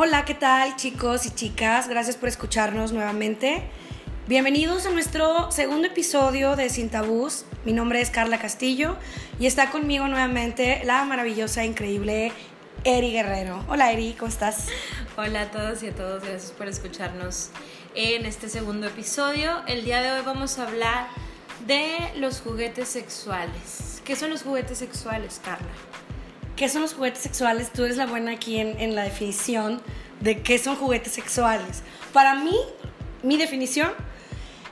Hola, ¿qué tal chicos y chicas? Gracias por escucharnos nuevamente. Bienvenidos a nuestro segundo episodio de Sin Tabús. Mi nombre es Carla Castillo y está conmigo nuevamente la maravillosa, increíble Eri Guerrero. Hola Eri, ¿cómo estás? Hola a todos y a todos, gracias por escucharnos en este segundo episodio. El día de hoy vamos a hablar de los juguetes sexuales. ¿Qué son los juguetes sexuales, Carla? ¿Qué son los juguetes sexuales? Tú eres la buena aquí en, en la definición de qué son juguetes sexuales. Para mí, mi definición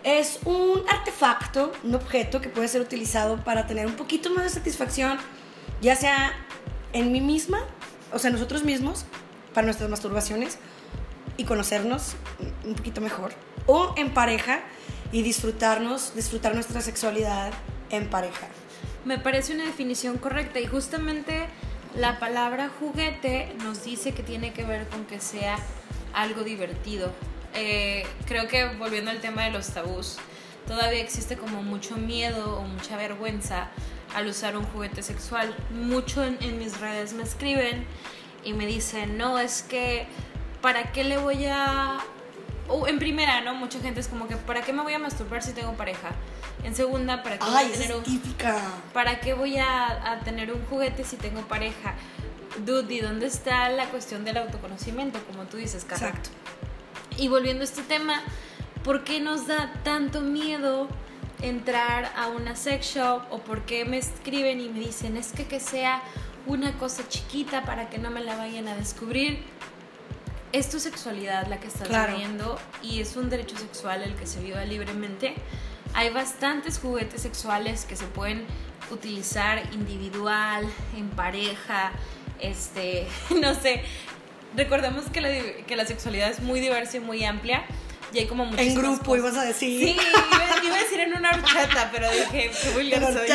es un artefacto, un objeto que puede ser utilizado para tener un poquito más de satisfacción, ya sea en mí misma, o sea, nosotros mismos, para nuestras masturbaciones y conocernos un poquito mejor, o en pareja y disfrutarnos, disfrutar nuestra sexualidad en pareja. Me parece una definición correcta y justamente la palabra juguete nos dice que tiene que ver con que sea algo divertido. Eh, creo que volviendo al tema de los tabús, todavía existe como mucho miedo o mucha vergüenza al usar un juguete sexual. Mucho en, en mis redes me escriben y me dicen, no, es que, ¿para qué le voy a en primera, ¿no? Mucha gente es como que, ¿para qué me voy a masturbar si tengo pareja? En segunda, ¿para qué, voy, a tener es un, típica. ¿para qué voy a, a tener un juguete si tengo pareja? Dude, ¿y dónde está la cuestión del autoconocimiento? Como tú dices, Carla. Exacto. Y volviendo a este tema, ¿por qué nos da tanto miedo entrar a una sex shop? ¿O por qué me escriben y me dicen, es que que sea una cosa chiquita para que no me la vayan a descubrir? Es tu sexualidad la que estás Claro. viviendo y es un derecho sexual el que se viva libremente. Hay bastantes juguetes sexuales que se pueden utilizar individual, en pareja, este, no sé. Recordemos que la, que la sexualidad es muy diversa y muy amplia y hay como En grupo cosas. ibas a decir. Sí, iba, iba a decir en una horchata, pero dije, qué vulgar soy.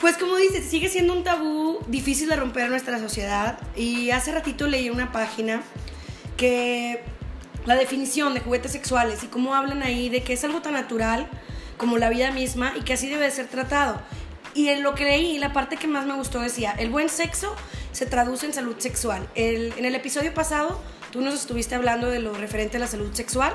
Pues como dices, sigue siendo un tabú difícil de romper en nuestra sociedad. Y hace ratito leí una página que la definición de juguetes sexuales y cómo hablan ahí de que es algo tan natural como la vida misma y que así debe de ser tratado. Y en lo que leí, la parte que más me gustó decía, el buen sexo se traduce en salud sexual. El- en el episodio pasado, tú nos estuviste hablando de lo referente a la salud sexual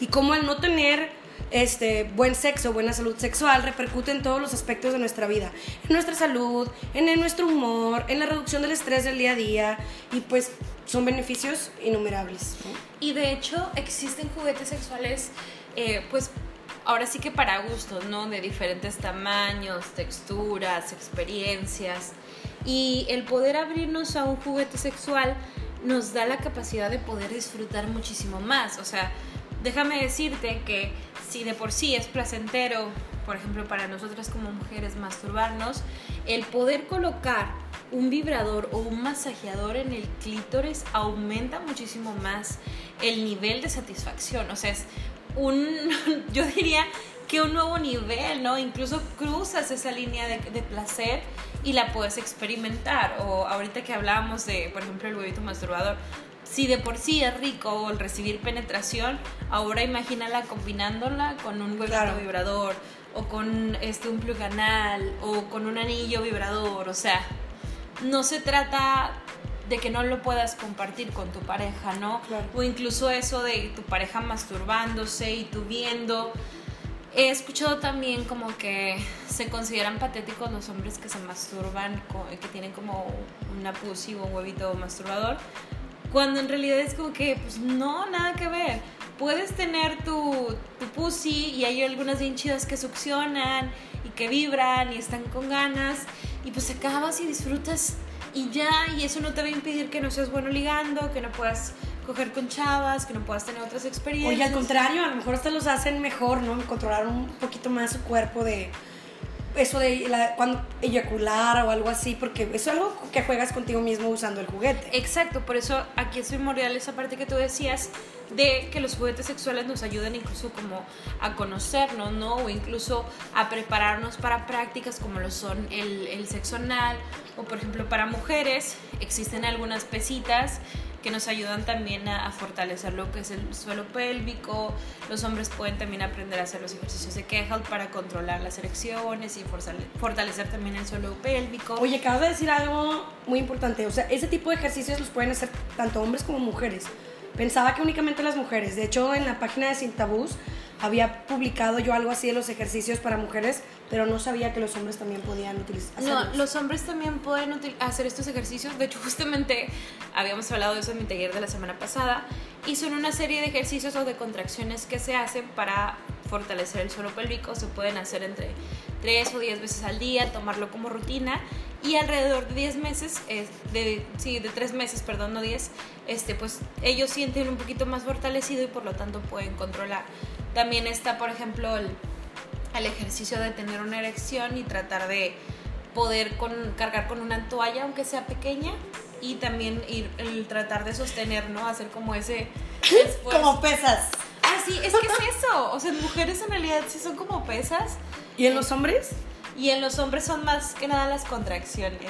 y cómo al no tener este buen sexo, buena salud sexual, repercute en todos los aspectos de nuestra vida, en nuestra salud, en, nuestro humor, en la reducción del estrés del día a día y pues son beneficios innumerables. Y de hecho existen juguetes sexuales, eh, pues ahora sí que para gustos, ¿no? De diferentes tamaños, texturas, experiencias. Y el poder abrirnos a un juguete sexual nos da la capacidad de poder disfrutar muchísimo más. O sea, déjame decirte que si de por sí es placentero, por ejemplo, para nosotras como mujeres masturbarnos, el poder colocar un vibrador o un masajeador en el clítoris aumenta muchísimo más el nivel de satisfacción. O sea, es un, yo diría que un nuevo nivel, ¿no? Incluso cruzas esa línea de, de placer y la puedes experimentar. O ahorita que hablábamos de, por ejemplo, el huevito masturbador, si de por sí es rico el recibir penetración, ahora imagínala combinándola con un huevito Claro. vibrador o con este un plug anal o con un anillo vibrador, o sea, no se trata de que no lo puedas compartir con tu pareja, ¿no? Claro. O incluso eso de tu pareja masturbándose y tú viendo. He escuchado también como que se consideran patéticos los hombres que se masturban, que tienen como una pussy o un huevito masturbador, cuando en realidad es como que, pues no, nada que ver. Puedes tener tu, tu pussy y hay algunas bien chidas que succionan y que vibran y están con ganas y pues acabas y disfrutas y ya, y eso no te va a impedir que no seas bueno ligando, que no puedas coger con chavas, que no puedas tener otras experiencias. Oye, al contrario, a lo mejor hasta los hacen mejor, ¿no? Controlar un poquito más su cuerpo de eso de la- cuando eyacular o algo así, porque eso es algo que juegas contigo mismo usando el juguete. Exacto, por eso aquí es primordial esa parte que tú decías de que los juguetes sexuales nos ayudan incluso como a conocernos, ¿no? O incluso a prepararnos para prácticas como lo son el, el sexo anal o por ejemplo para mujeres existen algunas pesitas que nos ayudan también a, fortalecer lo que es el suelo pélvico. Los hombres pueden también aprender a hacer los ejercicios de Kegel para controlar las erecciones y fortalecer también el suelo pélvico. Oye, acabas de decir algo muy importante. O sea, ese tipo de ejercicios los pueden hacer tanto hombres como mujeres. Pensaba que únicamente las mujeres. De hecho, en la página de Sin Tabús había publicado yo algo así de los ejercicios para mujeres, pero no sabía que los hombres también podían utilizar. No, los hombres también pueden hacer estos ejercicios. De hecho, justamente habíamos hablado de eso en mi taller de la semana pasada. Y son una serie de ejercicios o de contracciones que se hacen para fortalecer el suelo pélvico. Se pueden hacer entre 3 o 10 veces al día, tomarlo como rutina. Y alrededor de 10 meses, de, sí, de 3 meses, perdón, no 10, este, pues ellos sienten un poquito más fortalecido y por lo tanto pueden controlar también está, por ejemplo, el, ejercicio de tener una erección y tratar de poder con, cargar con una toalla, aunque sea pequeña, y también ir, el tratar de sostener, ¿no? Hacer como ese Como pesas. Ah, sí, es que es eso. O sea, mujeres en realidad sí son como pesas. ¿Y en los hombres? Y en los hombres son más que nada las contracciones.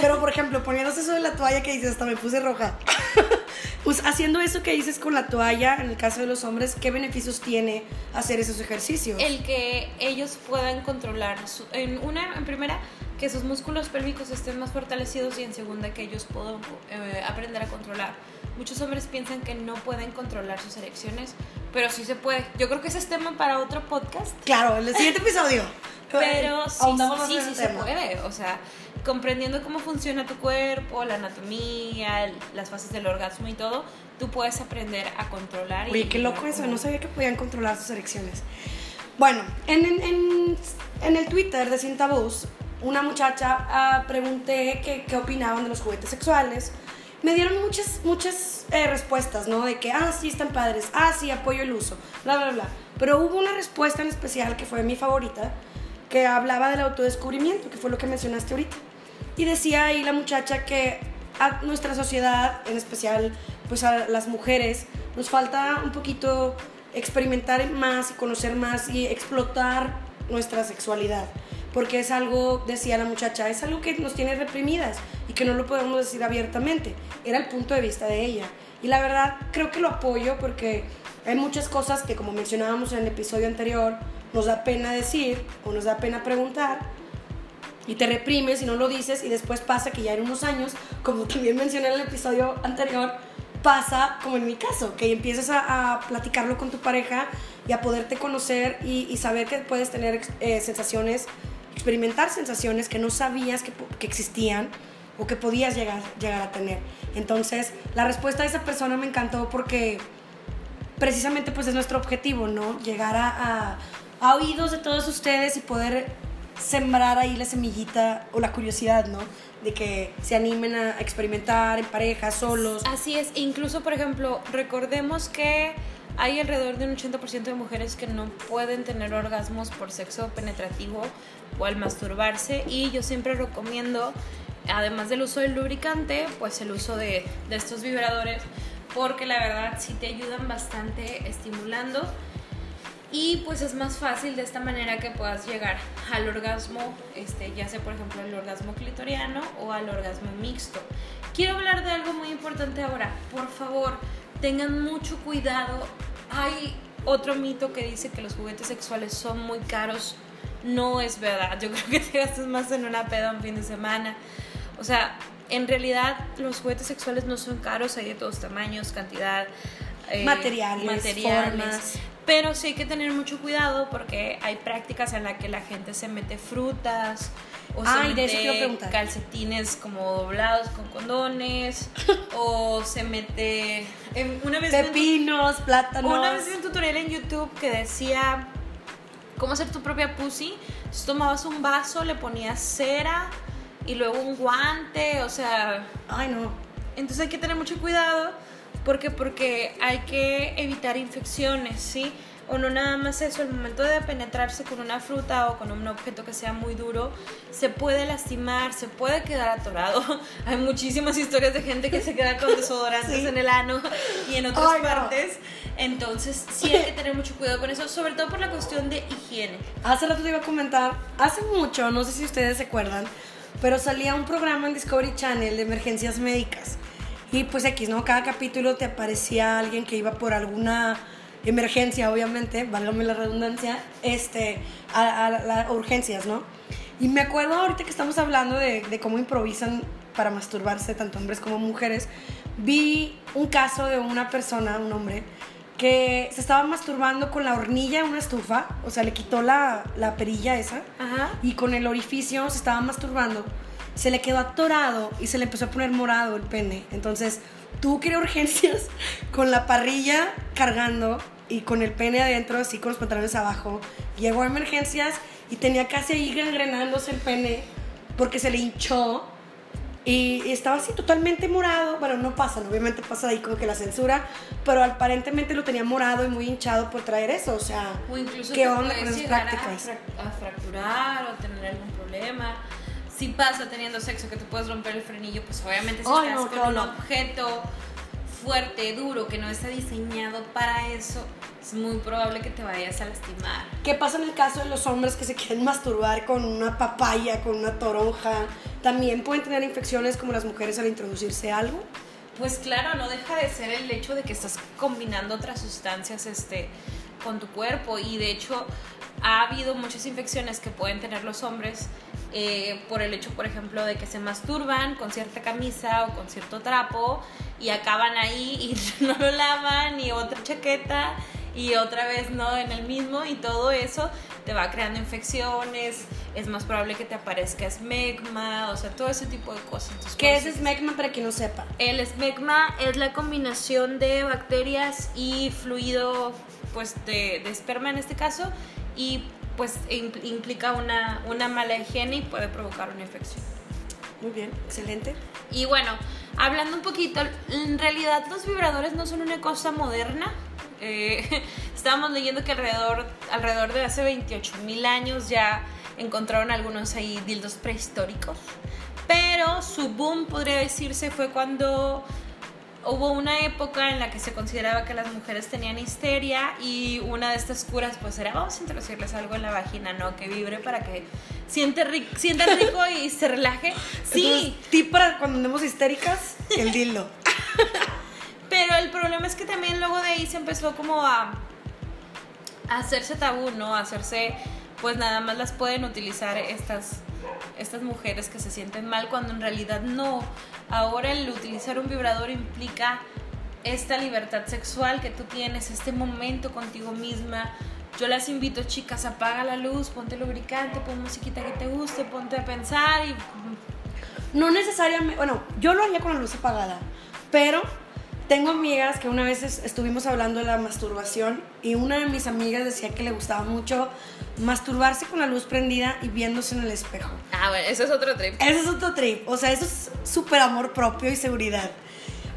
Pero, por ejemplo, poniéndose eso de la toalla que dices, hasta me puse roja. pues haciendo eso que dices con la toalla, en el caso de los hombres, ¿qué beneficios tiene hacer esos ejercicios? El que ellos puedan controlar, en una, en primera, que sus músculos pélvicos estén más fortalecidos y en segunda, que ellos puedan eh, aprender a controlar. Muchos hombres piensan que no pueden controlar sus erecciones, pero sí se puede. Yo creo que ese es tema para otro podcast. Claro, en el siguiente episodio. Pero sí, sí, sí, se puede. O sea, comprendiendo cómo funciona tu cuerpo, la anatomía, las fases del orgasmo y todo, tú puedes aprender a controlar. Oye, qué loco eso. No sabía que podían controlar sus erecciones. Bueno, en, en, en el Twitter de Sin Tabús, una muchacha ah, pregunté qué, qué opinaban de los juguetes sexuales me dieron muchas, muchas eh, respuestas, ¿no? De que, ah, sí, están padres, ah, sí, apoyo el uso, bla, bla, bla. Pero hubo una respuesta en especial que fue mi favorita, que hablaba del autodescubrimiento, que fue lo que mencionaste ahorita. Y decía ahí la muchacha que a nuestra sociedad, en especial pues a las mujeres, nos falta un poquito experimentar más y conocer más y explotar nuestra sexualidad. Porque es algo, decía la muchacha, es algo que nos tiene reprimidas y que no lo podemos decir abiertamente. Era el punto de vista de ella. Y la verdad creo que lo apoyo porque hay muchas cosas que como mencionábamos en el episodio anterior, nos da pena decir o nos da pena preguntar y te reprimes y no lo dices y después pasa que ya en unos años, como también mencioné en el episodio anterior, pasa como en mi caso, que empiezas a, platicarlo con tu pareja y a poderte conocer y, saber que puedes tener eh, sensaciones, experimentar sensaciones que no sabías que, que, existían o que podías llegar, llegar a tener. Entonces, la respuesta de esa persona me encantó porque precisamente pues es nuestro objetivo, ¿no? Llegar a a oídos de todos ustedes y poder sembrar ahí la semillita o la curiosidad, ¿no? De que se animen a experimentar en pareja, solos. Así es, incluso por ejemplo, recordemos que hay alrededor de un 80% de mujeres que no pueden tener orgasmos por sexo penetrativo o al masturbarse y yo siempre recomiendo, además del uso del lubricante, pues el uso de, de estos vibradores porque la verdad sí te ayudan bastante estimulando y pues es más fácil de esta manera que puedas llegar al orgasmo, este, ya sea por ejemplo el orgasmo clitoriano o al orgasmo mixto. Quiero hablar de algo muy importante ahora. Por favor, tengan mucho cuidado. Hay otro mito que dice que los juguetes sexuales son muy caros. No es verdad. Yo creo que te gastas más en una peda un fin de semana. O sea, en realidad los juguetes sexuales no son caros. Hay de todos tamaños, cantidad. Eh, materiales, materiales, formas. Pero sí hay que tener mucho cuidado porque hay prácticas en las que la gente se mete frutas o se mete calcetines como doblados con condones o se mete una vez pepinos, plátanos. Una vez vi un tutorial en YouTube que decía cómo hacer tu propia pussy. Entonces tomabas un vaso, le ponías cera y luego un guante, o sea, ay no. Entonces hay que tener mucho cuidado ¿Por qué? Porque hay que evitar infecciones, ¿sí? O no nada más eso, el momento de penetrarse con una fruta o con un objeto que sea muy duro, se puede lastimar, se puede quedar atorado. Hay muchísimas historias de gente que se queda con desodorantes en el ano y en otras partes. Entonces, sí hay que tener mucho cuidado con eso, sobre todo por la cuestión de higiene. Hace rato te iba a comentar, hace mucho, no sé si ustedes se acuerdan, pero salía un programa en Discovery Channel de emergencias médicas Y pues X, ¿no? Cada capítulo te aparecía alguien que iba por alguna emergencia, obviamente, válgame la redundancia, este, a, las urgencias, ¿no? Y me acuerdo ahorita que estamos hablando de, de cómo improvisan para masturbarse, tanto hombres como mujeres, vi un caso de una persona, un hombre, que se estaba masturbando con la hornilla de una estufa, o sea, le quitó la, la perilla esa, y con el orificio se estaba masturbando, se le quedó atorado y se le empezó a poner morado el pene. Entonces, tuvo que ir a urgencias con la parrilla cargando y con el pene adentro, así con los pantalones abajo. Llegó a emergencias y tenía casi ahí gangrenándose el pene porque se le hinchó y estaba así totalmente morado. Bueno, no pasa, obviamente pasa ahí como que la censura, pero aparentemente lo tenía morado y muy hinchado por traer eso. O sea, o incluso ¿qué onda con esas prácticas? A, fracturar o tener algún problema. Si pasa teniendo sexo que te puedes romper el frenillo, pues obviamente si estás con un objeto fuerte, duro, que no está diseñado para eso, es muy probable que te vayas a lastimar. ¿Qué pasa en el caso de los hombres que se quieren masturbar con una papaya, con una toronja? ¿También pueden tener infecciones como las mujeres al introducirse algo? Pues claro, no deja de ser el hecho de que estás combinando otras sustancias este, con tu cuerpo y de hecho ha habido muchas infecciones que pueden tener los hombres eh, por el hecho, por ejemplo, de que se masturban con cierta camisa o con cierto trapo y acaban ahí y no lo lavan y otra chaqueta y otra vez no en el mismo y todo eso te va creando infecciones, es más probable que te aparezca esmegma, o sea, todo ese tipo de cosas. ¿Qué es esmegma para quien no sepa? El esmegma es la combinación de bacterias y fluido pues de, de esperma en este caso y pues implica una, una mala higiene y puede provocar una infección. Muy bien, excelente. Y bueno, hablando un poquito, en realidad los vibradores no son una cosa moderna. Eh, estábamos leyendo que alrededor, alrededor de hace 28 mil años ya encontraron algunos ahí dildos prehistóricos. Pero su boom, podría decirse, fue cuando hubo una época en la que se consideraba que las mujeres tenían histeria y una de estas curas pues era vamos a introducirles algo en la vagina, ¿no? Que vibre para que siente, rico, rico y se relaje. Sí. tip para cuando andemos histéricas, el dildo. Pero el problema es que también luego de ahí se empezó como a, a hacerse tabú, ¿no? A hacerse, pues nada más las pueden utilizar estas estas mujeres que se sienten mal cuando en realidad no. Ahora el utilizar un vibrador implica esta libertad sexual que tú tienes, este momento contigo misma. Yo las invito, chicas, apaga la luz, ponte lubricante, pon musiquita que te guste, ponte a pensar y... No necesariamente, bueno, yo lo haría con la luz apagada, pero tengo amigas que una vez estuvimos hablando de la masturbación y una de mis amigas decía que le gustaba mucho masturbarse con la luz prendida y viéndose en el espejo. Ah, bueno, eso es otro trip. Eso es otro trip. O sea, eso es súper amor propio y seguridad.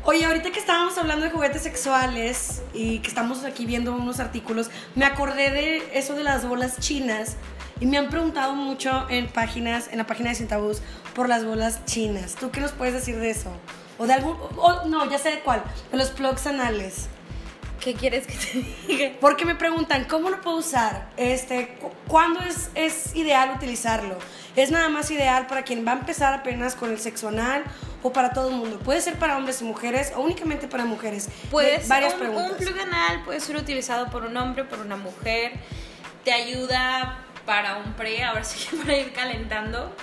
Oye, ahorita que estábamos hablando de juguetes sexuales y que estamos aquí viendo unos artículos, me acordé de eso de las bolas chinas y me han preguntado mucho en páginas, en la página de Cintabús, por las bolas chinas. ¿Tú qué nos puedes decir de eso? O de algún. no, ya sé de cuál. De los plugs anales. ¿Qué quieres que te diga? Porque me preguntan, ¿cómo lo puedo usar? Este, ¿Cuándo es, es ideal utilizarlo? ¿Es nada más ideal para quien va a empezar apenas con el sexo anal o para todo el mundo? ¿Puede ser para hombres y mujeres o únicamente para mujeres? Pues varias un, preguntas. Un plug anal puede ser utilizado por un hombre, por una mujer. Te ayuda para un pre, ahora sí que para ir calentando.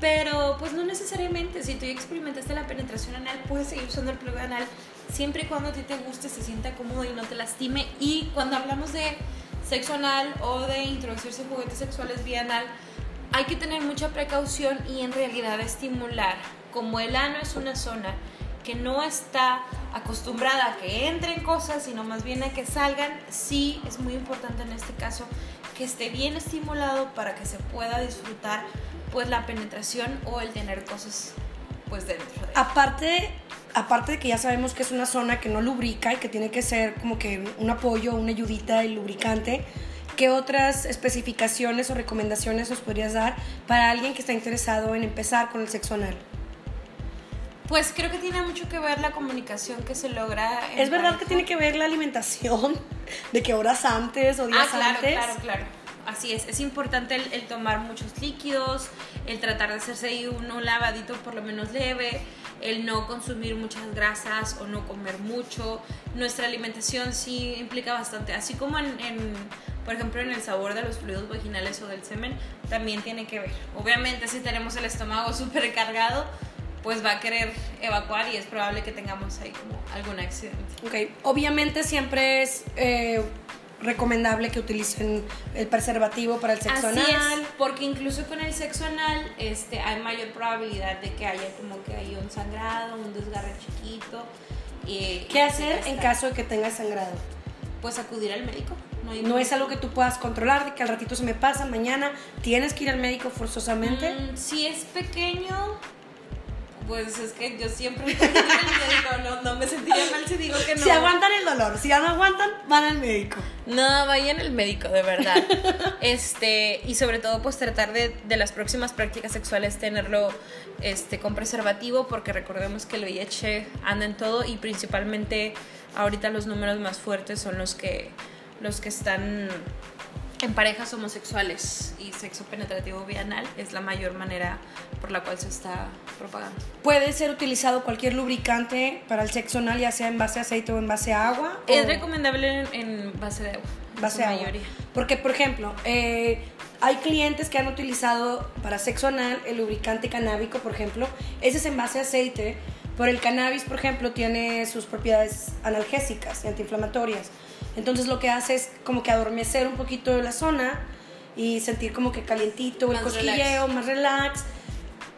Pero pues no necesariamente, si tú ya experimentaste la penetración anal, puedes seguir usando el plug anal siempre y cuando a ti te guste, se sienta cómodo y no te lastime. Y cuando hablamos de sexo anal o de introducirse juguetes sexuales vía anal, hay que tener mucha precaución y en realidad estimular. Como el ano es una zona que no está acostumbrada a que entren cosas, sino más bien a que salgan, sí es muy importante en este caso que esté bien estimulado para que se pueda disfrutar pues la penetración o el tener cosas pues dentro de Aparte, aparte de que ya sabemos que es una zona que no lubrica y que tiene que ser como que un apoyo, una ayudita y lubricante, ¿qué otras especificaciones o recomendaciones nos podrías dar para alguien que está interesado en empezar con el sexo anal? Pues creo que tiene mucho que ver la comunicación que se logra. ¿Es verdad que tiene que ver la alimentación? ¿De qué horas antes o días ah, claro, antes? Claro, claro. así es. Es importante el, tomar muchos líquidos, el tratar de hacerse ahí un, lavadito por lo menos leve, el no consumir muchas grasas o no comer mucho. Nuestra alimentación sí implica bastante, así como en, por ejemplo, en el sabor de los fluidos vaginales o del semen, también tiene que ver. Obviamente, si tenemos el estómago súper cargado, pues va a querer evacuar y es probable que tengamos ahí como algún accidente. Ok, obviamente siempre es eh, recomendable que utilicen el preservativo para el sexo Así anal. Es, porque incluso con el sexo anal este, hay mayor probabilidad de que haya como que haya un sangrado, un desgarre chiquito. Y, ¿Qué hacer en caso de que tengas sangrado? Pues acudir al médico. No, es algo que tú puedas controlar, de que al ratito se me pasa, mañana tienes que ir al médico forzosamente. Mm, si es pequeño, pues es que yo siempre médico, no, no me sentiría mal si digo que no. Si aguantan el dolor, si ya no aguantan, van al médico. No, vayan al médico, de verdad. este, y sobre todo, pues tratar de, de, las próximas prácticas sexuales tenerlo este, con preservativo, porque recordemos que el VIH anda en todo y principalmente ahorita los números más fuertes son los que, los que están en parejas homosexuales y sexo penetrativo bienal es la mayor manera por la cual se está propagando. ¿Puede ser utilizado cualquier lubricante para el sexo anal, ya sea en base a aceite o en base a agua? Es recomendable en, base de agua. Base de agua. Porque, por ejemplo, eh, hay clientes que han utilizado para sexo anal el lubricante canábico, por ejemplo. Ese es en base a aceite. Por el cannabis, por ejemplo, tiene sus propiedades analgésicas y antiinflamatorias. Entonces lo que hace es como que adormecer un poquito la zona y sentir como que calientito, el cosquilleo, más relax.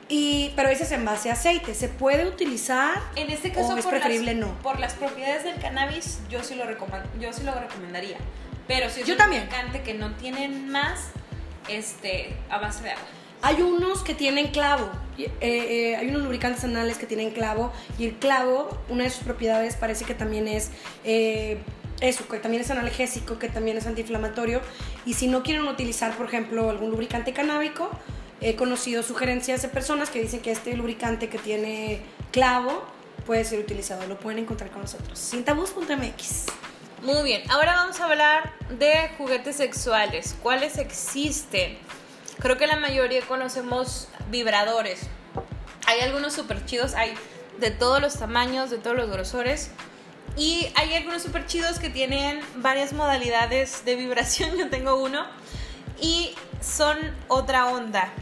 Y, pero ese es en base a aceite. ¿Se puede utilizar? En este caso, es preferible no. Por las propiedades del cannabis, yo sí lo, yo sí lo recomendaría. Pero si es yo un también. que no tienen más, este, a base de agua. Hay unos que tienen clavo. Eh, eh, hay unos lubricantes anales que tienen clavo. Y el clavo, una de sus propiedades parece que también es eh, eso, que también es analgésico, que también es antiinflamatorio. Y si no quieren utilizar, por ejemplo, algún lubricante canábico, he conocido sugerencias de personas que dicen que este lubricante que tiene clavo puede ser utilizado. Lo pueden encontrar con nosotros. Cintabus.mx. Muy bien, ahora vamos a hablar de juguetes sexuales. ¿Cuáles existen? Creo que la mayoría conocemos vibradores. Hay algunos súper chidos, hay de todos los tamaños, de todos los grosores. Y hay algunos súper chidos que tienen varias modalidades de vibración. Yo tengo uno. Y son otra onda.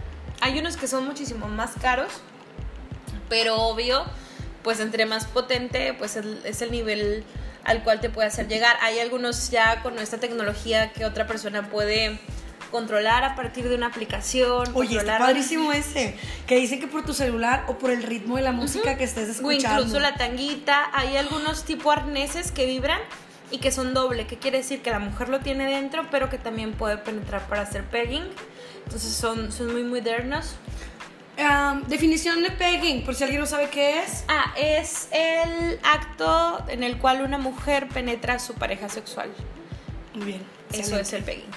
Hay unos que son muchísimo más caros. Pero obvio, pues entre más potente, pues es el nivel al cual te puede hacer llegar. Hay algunos ya con esta tecnología que otra persona puede controlar a partir de una aplicación. Oye, está padrísimo ese. Que dicen que por tu celular o por el ritmo de la música que estés escuchando. O incluso la tanguita. Hay algunos tipo arneses que vibran y que son doble, que quiere decir que la mujer lo tiene dentro, pero que también puede penetrar para hacer pegging. Entonces son, son muy modernos. definición de pegging, por si alguien no sabe qué es. Ah, es el acto en el cual una mujer penetra a su pareja sexual. Muy bien. Eso es el pegging.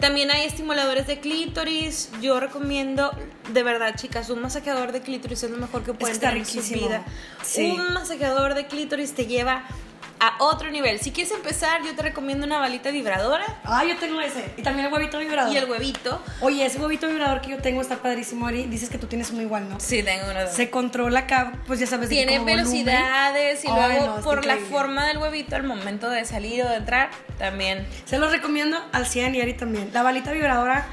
También hay estimuladores de clítoris. Yo recomiendo, de verdad, chicas, un masajeador de clítoris es lo mejor que pueden tener en su vida. Un masajeador de clítoris te lleva a otro nivel. Si quieres empezar, yo te recomiendo una balita vibradora. Ah, yo tengo ese. Y también el huevito vibrador. Y el huevito. Oye, ese huevito vibrador que yo tengo está padrísimo, Ari. Dices que tú tienes uno igual, ¿no? Sí, tengo uno. Se controla acá, pues ya sabes. Tiene velocidades y luego por la forma del huevito al momento de salir o de entrar, también. Se los recomiendo al 100 y Ari también. La balita vibradora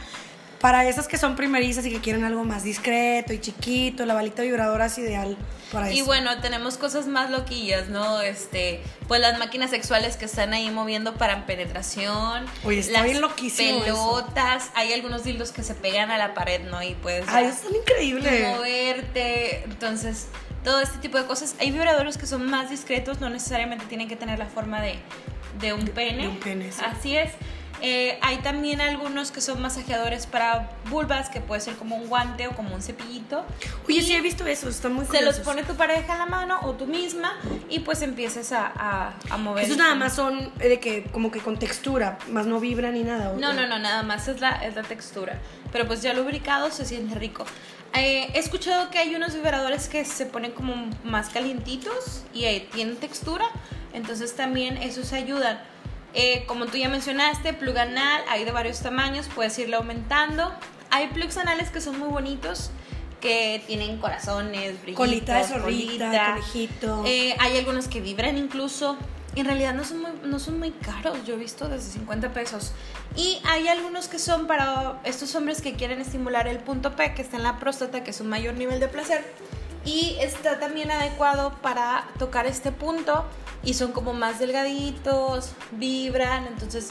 para esas que son primerizas y que quieren algo más discreto y chiquito, la balita vibradora es ideal para y bueno, tenemos cosas más loquillas, ¿no? Este, pues las máquinas sexuales que están ahí moviendo para penetración. Oye, está bien loquísimo. Pelotas, hay algunos dildos que se pegan a la pared, ¿no? Y puedes. Ay, están increíbles. Moverte. Entonces, todo este tipo de cosas. Hay vibradores que son más discretos, no necesariamente tienen que tener la forma de, de un pene. De un pene, sí. Así es. Eh, hay también algunos que son masajeadores para vulvas, que puede ser como un guante o como un cepillito. Oye, sí he visto eso, está muy Se los pone tu pareja en la mano o tú misma y pues empiezas a, a, mover. Esos nada más son de que como que con textura, más no vibra ni nada. No, no, no, nada más es la, es la textura. Pero pues ya lubricado se siente rico. Eh, he escuchado que hay unos vibradores que se ponen como más calientitos y tienen textura, entonces también esos ayudan Eh, como tú ya mencionaste, plug anal, hay de varios tamaños, puedes irlo aumentando. Hay plugs anales que son muy bonitos, que tienen corazones, brillitos, Colita de zorrita, colita. Eh, hay algunos que vibran incluso. En realidad no son, muy, no son muy caros, yo he visto desde 50 pesos. Y hay algunos que son para estos hombres que quieren estimular el punto P, que está en la próstata, que es un mayor nivel de placer. Y está también adecuado para tocar este punto y son como más delgaditos, vibran. Entonces,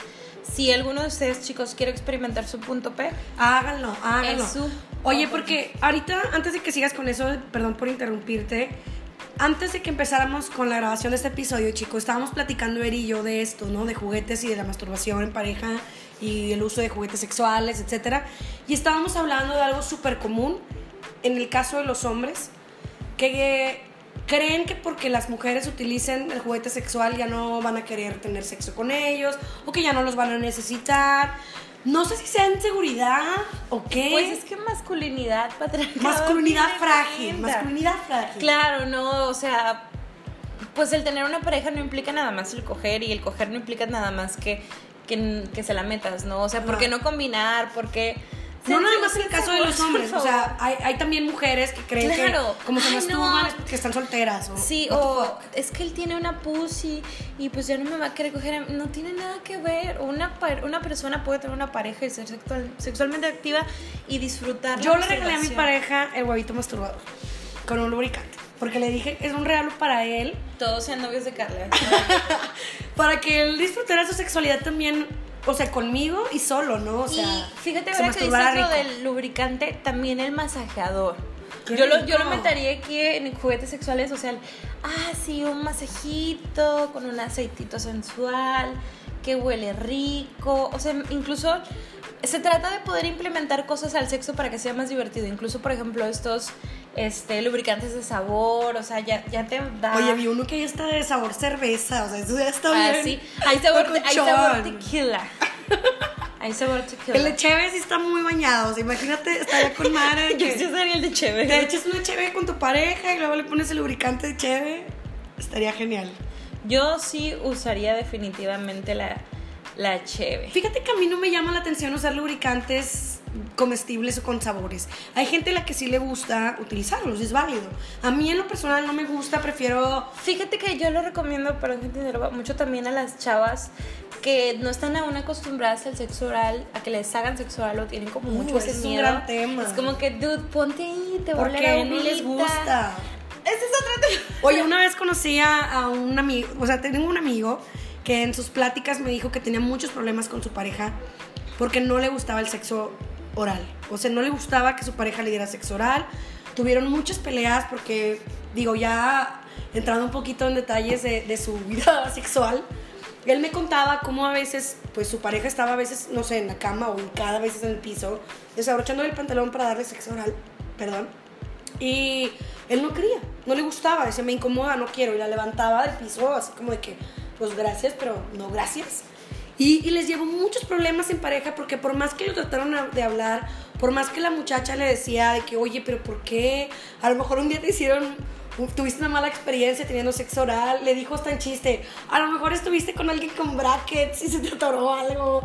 si alguno de ustedes chicos quiere experimentar su punto P, Háganlo, háganlo. Su- Oye, porque ahorita, antes de que sigas con eso, perdón por interrumpirte, antes de que empezáramos con la grabación de este episodio, chicos, estábamos platicando Eri y yo de esto, ¿no? De juguetes y de la masturbación en pareja y el uso de juguetes sexuales, etcétera. Y estábamos hablando de algo súper común en el caso de los hombres, que creen que porque las mujeres utilicen el juguete sexual ya no van a querer tener sexo con ellos o que ya no los van a necesitar. No sé si sea inseguridad o qué. pues es que masculinidad patriarcado. masculinidad frágil, masculinidad frágil. Claro, no, o sea, pues el tener una pareja no implica nada más el coger y el coger no implica nada más que, que, que se la metas, ¿no? O sea, ¿por qué no combinar? ¿Por qué...? No nada más en el caso de los hombres, o sea, hay, hay también mujeres que creen Claro. que como se masturban no. es porque están solteras. O, Sí, o es que él tiene una pussy y pues ya no me va a querer coger. No tiene nada que ver. Una, una persona puede tener una pareja y ser sexual- sexualmente activa y disfrutar. la Yo le regalé a mi pareja el huevito masturbador con un lubricante. Porque le dije, es un regalo para él, Todos sean novios de Carla. para que él disfrutara su sexualidad también, o sea, conmigo y solo, ¿no? O sea, y fíjate ahora que dices lo del lubricante, también el masajeador. Yo lo, yo lo metería aquí en juguetes sexuales, o sea, ah, sí, un masajito con un aceitito sensual, que huele rico, o sea, incluso se trata de poder implementar cosas al sexo para que sea más divertido, incluso, por ejemplo, estos este, lubricantes de sabor, o sea, ya, ya te da... Oye, vi uno que ya está de sabor cerveza, o sea, eso ya está Ah, bien. sí. Hay sabor, hay sabor tequila. Hay sabor tequila. El de cheve sí está muy bañado, o sea, imagínate, estaría con de Yo sí usaría el de chévere. Te echas una cheve con tu pareja y luego le pones el lubricante de cheve. Estaría genial. Yo sí usaría definitivamente la, la cheve. Fíjate que a mí no me llama la atención usar lubricantes comestibles o con sabores. Hay gente a la que sí le gusta utilizarlos, es válido. A mí en lo personal no me gusta, prefiero... Fíjate que yo lo recomiendo, pero gente mucho también a las chavas que no están aún acostumbradas al sexo oral, a que les hagan sexo oral o tienen como Uh, mucho ese ese es un miedo. gran tema. Es como que, dude, ponte ahí, te va a no les gusta. Ese es otro tema. Oye, una vez conocí a, a un amigo, o sea, tengo un amigo que en sus pláticas me dijo que tenía muchos problemas con su pareja porque no le gustaba el sexo oral. O sea, no le gustaba que su pareja le diera sexo oral. Tuvieron muchas peleas porque, digo, ya entrando un poquito en detalles de, de su vida sexual, él me contaba cómo a veces, pues su pareja estaba a veces, no sé, en la cama o hincada, a veces en el piso, desabrochando el pantalón para darle sexo oral, perdón. Y él no quería, no le gustaba, decía, me incomoda, no quiero. Y la levantaba del piso, así como de que, pues gracias, pero no gracias. Y, y les llevó muchos problemas en pareja porque por más que lo trataron de hablar, por más que la muchacha le decía de que, oye, pero ¿por qué? A lo mejor un día te hicieron, tuviste una mala experiencia teniendo sexo oral, le dijo hasta en chiste, a lo mejor estuviste con alguien con brackets y se te atoró algo,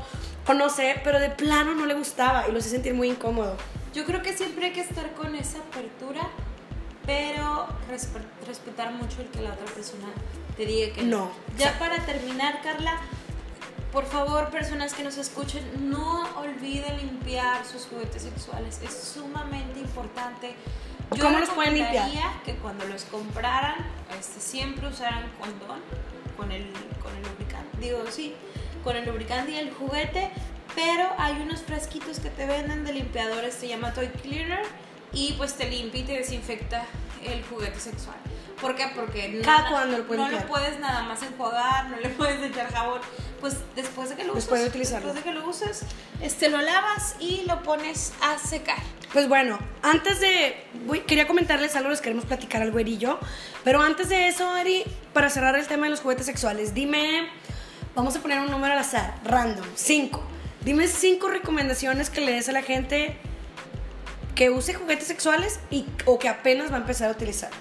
o no sé, pero de plano no le gustaba y lo hacía sentir muy incómodo. Yo creo que siempre hay que estar con esa apertura, pero respe- respetar mucho el que la otra persona te diga que No. Ya para terminar, Carla, por favor, personas que nos escuchen, no olviden limpiar sus juguetes sexuales. Es sumamente importante. ¿Cómo los pueden limpiar? recomendaría que cuando los compraran, este, siempre usaran condón con el, con el lubricante. Digo, sí, con el lubricante y el juguete. Pero hay unos frasquitos que te venden de limpiadores, se llama Toy Cleaner, y pues te limpia y te desinfecta el juguete sexual. ¿Por qué? Porque no, ¿Cada cuándo lo puedes no lo puedes nada más enjuagar, no le puedes echar jabón. Pues después de que lo Después de uses, utilizarlo. después de que lo uses, este, lo lavas y lo pones a secar. Pues bueno, antes de. voy- quería comentarles algo, les queremos platicar algo, Eri y yo. Pero antes de eso, Eri, para cerrar el tema de los juguetes sexuales, dime. Vamos a poner un número al azar, random, cinco. Dime cinco recomendaciones que le des a la gente que use juguetes sexuales y, o que apenas va a empezar a utilizar.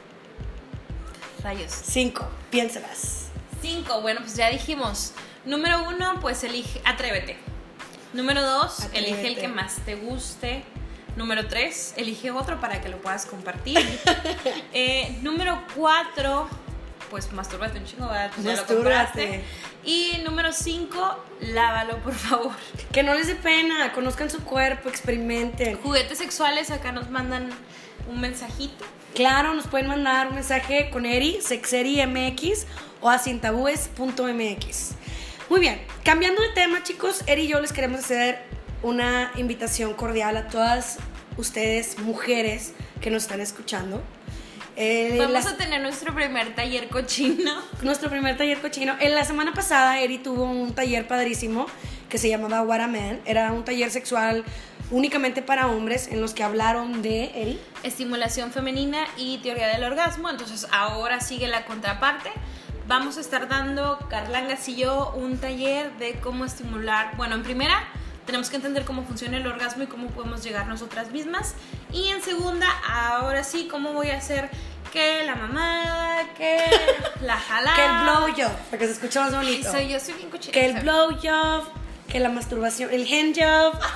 Rayos. Cinco, piénsalas. Cinco, bueno, pues ya dijimos. Número uno, pues elige, atrévete. Número dos, elige el que más te guste. Número tres, elige otro para que lo puedas compartir. Eh, número cuatro, pues mastúrbate un chingo, ¿verdad? Pues Mastúrbate. Y número cinco, lávalo, por favor. Que no les dé pena, conozcan su cuerpo, experimenten. Juguetes sexuales, acá nos mandan un mensajito. Claro, nos pueden mandar un mensaje con Eri, SexeriMX o a sintabúes.mx. Muy bien, cambiando de tema, chicos, Eri y yo les queremos hacer una invitación cordial a todas ustedes, mujeres que nos están escuchando. Eh, Vamos las- a tener nuestro primer taller cochino. nuestro primer taller cochino. En la semana pasada, Eri tuvo un taller padrísimo que se llamaba What a Man. Era un taller sexual únicamente para hombres en los que hablaron de Eri. estimulación femenina y teoría del orgasmo. Entonces ahora sigue la contraparte. Vamos a estar dando, Carlangas y yo, un taller de cómo estimular. Bueno, en primera, tenemos que entender cómo funciona el orgasmo y cómo podemos llegar nosotras mismas. Y en segunda, ahora sí, cómo voy a hacer que la mamada, que la jalada. Que el blowjob, para que se escuche más bonito. Soy, yo soy bien cochina. Que el blowjob, que la masturbación, el handjob.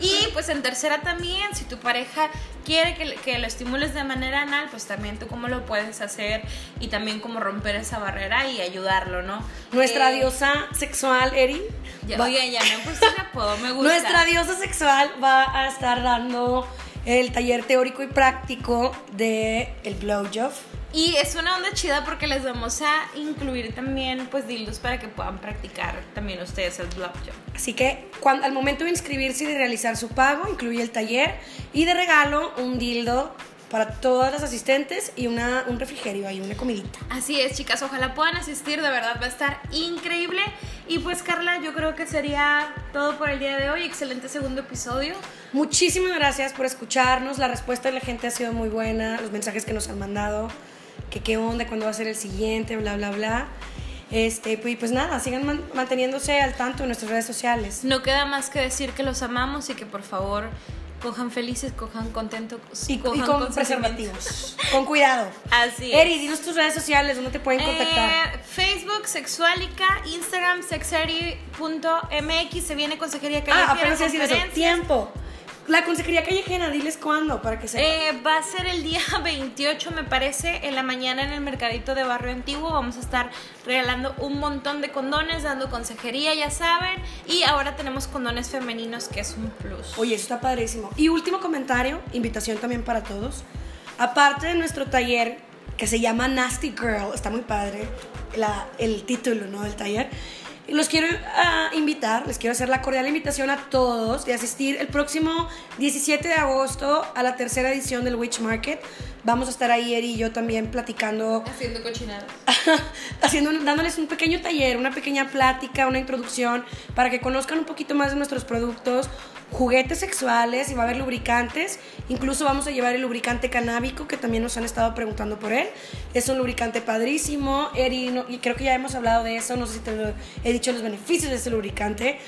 Y pues en tercera también, si tu pareja quiere que, que lo estimules de manera anal, pues también tú cómo lo puedes hacer y también cómo romper esa barrera y ayudarlo, ¿no? Nuestra Eh, diosa sexual, Eri. ya- oye, ya me puse de apodo, me gusta. Nuestra diosa sexual va a estar dando el taller teórico y práctico de el blowjob. Y es una onda chida porque les vamos a incluir también pues dildos para que puedan practicar también ustedes el blowjob. Así que cuando, al momento de inscribirse y de realizar su pago, incluye el taller y de regalo un dildo para todas las asistentes y una, un refrigerio ahí, una comidita. Así es, chicas, ojalá puedan asistir, de verdad va a estar increíble. Y pues Carla, yo creo que sería todo por el día de hoy. Excelente segundo episodio. Muchísimas gracias por escucharnos. La respuesta de la gente ha sido muy buena. Los mensajes que nos han mandado, que qué onda, cuándo va a ser el siguiente, bla, bla, bla. Este, pues, pues nada, sigan man- manteniéndose al tanto en nuestras redes sociales. No queda más que decir que los amamos y que por favor cojan felices, cojan contentos Y, y cojan con preservativos. con cuidado. Así es. Eri, dinos tus redes sociales, ¿dónde te pueden contactar? Eh, Facebook, Sexualica, Instagram, sexeri.mx. Se viene consejería callejera. ah, apenas decir eso. Tiempo. La consejería callejera, diles cuándo para que sepan. Eh, va a ser el día 28, me parece, en la mañana en el mercadito de Barrio Antiguo. Vamos a estar regalando un montón de condones, dando consejería, ya saben. Y ahora tenemos condones femeninos, que es un plus. Oye, eso está padrísimo. Y último comentario, invitación también para todos. Aparte de nuestro taller que se llama Nasty Girl, está muy padre la- el título ¿no? del taller. Los quiero ah, invitar, les quiero hacer la cordial invitación a todos de asistir el próximo 17 de agosto a la tercera edición del Witch Market. Vamos a estar ahí, Eri y yo también platicando Haciendo cochinadas. haciendo, dándoles un pequeño taller, una pequeña plática, una introducción para que conozcan un poquito más de nuestros productos, juguetes sexuales y va a haber lubricantes. Incluso vamos a llevar el lubricante canábico que también nos han estado preguntando por él. Es un lubricante padrísimo. Eri, no- y creo que ya hemos hablado de eso, no sé si te lo he dicho los beneficios de ese lubricante,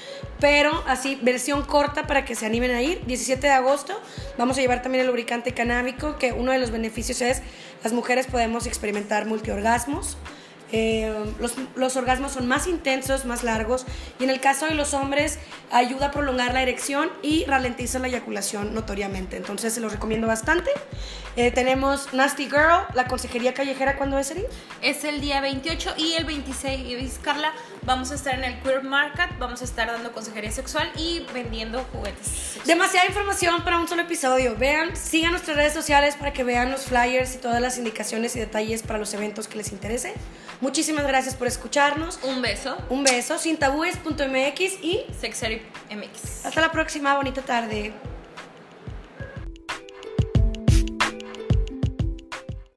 pero así, versión corta para que se animen a ir. 17 de agosto vamos a llevar también el lubricante canábico, que uno de los beneficios es las mujeres podemos experimentar multiorgasmos. Eh, los, los orgasmos son más intensos, más largos y en el caso de los hombres ayuda a prolongar la erección y ralentiza la eyaculación notoriamente. Entonces se los recomiendo bastante. Eh, tenemos Nasty Girl, la consejería callejera, ¿cuándo es, Eri? Es el día 28 y el 26, Carla, vamos a estar en el Queer Market, vamos a estar dando consejería sexual y vendiendo juguetes. Demasiada información para un solo episodio. Vean, sigan nuestras redes sociales para que vean los flyers y todas las indicaciones y detalles para los eventos que les interese. Muchísimas gracias por escucharnos. Un beso. Un beso, sintabúes.mx y Sexeri MX. hasta la próxima. Bonita tarde.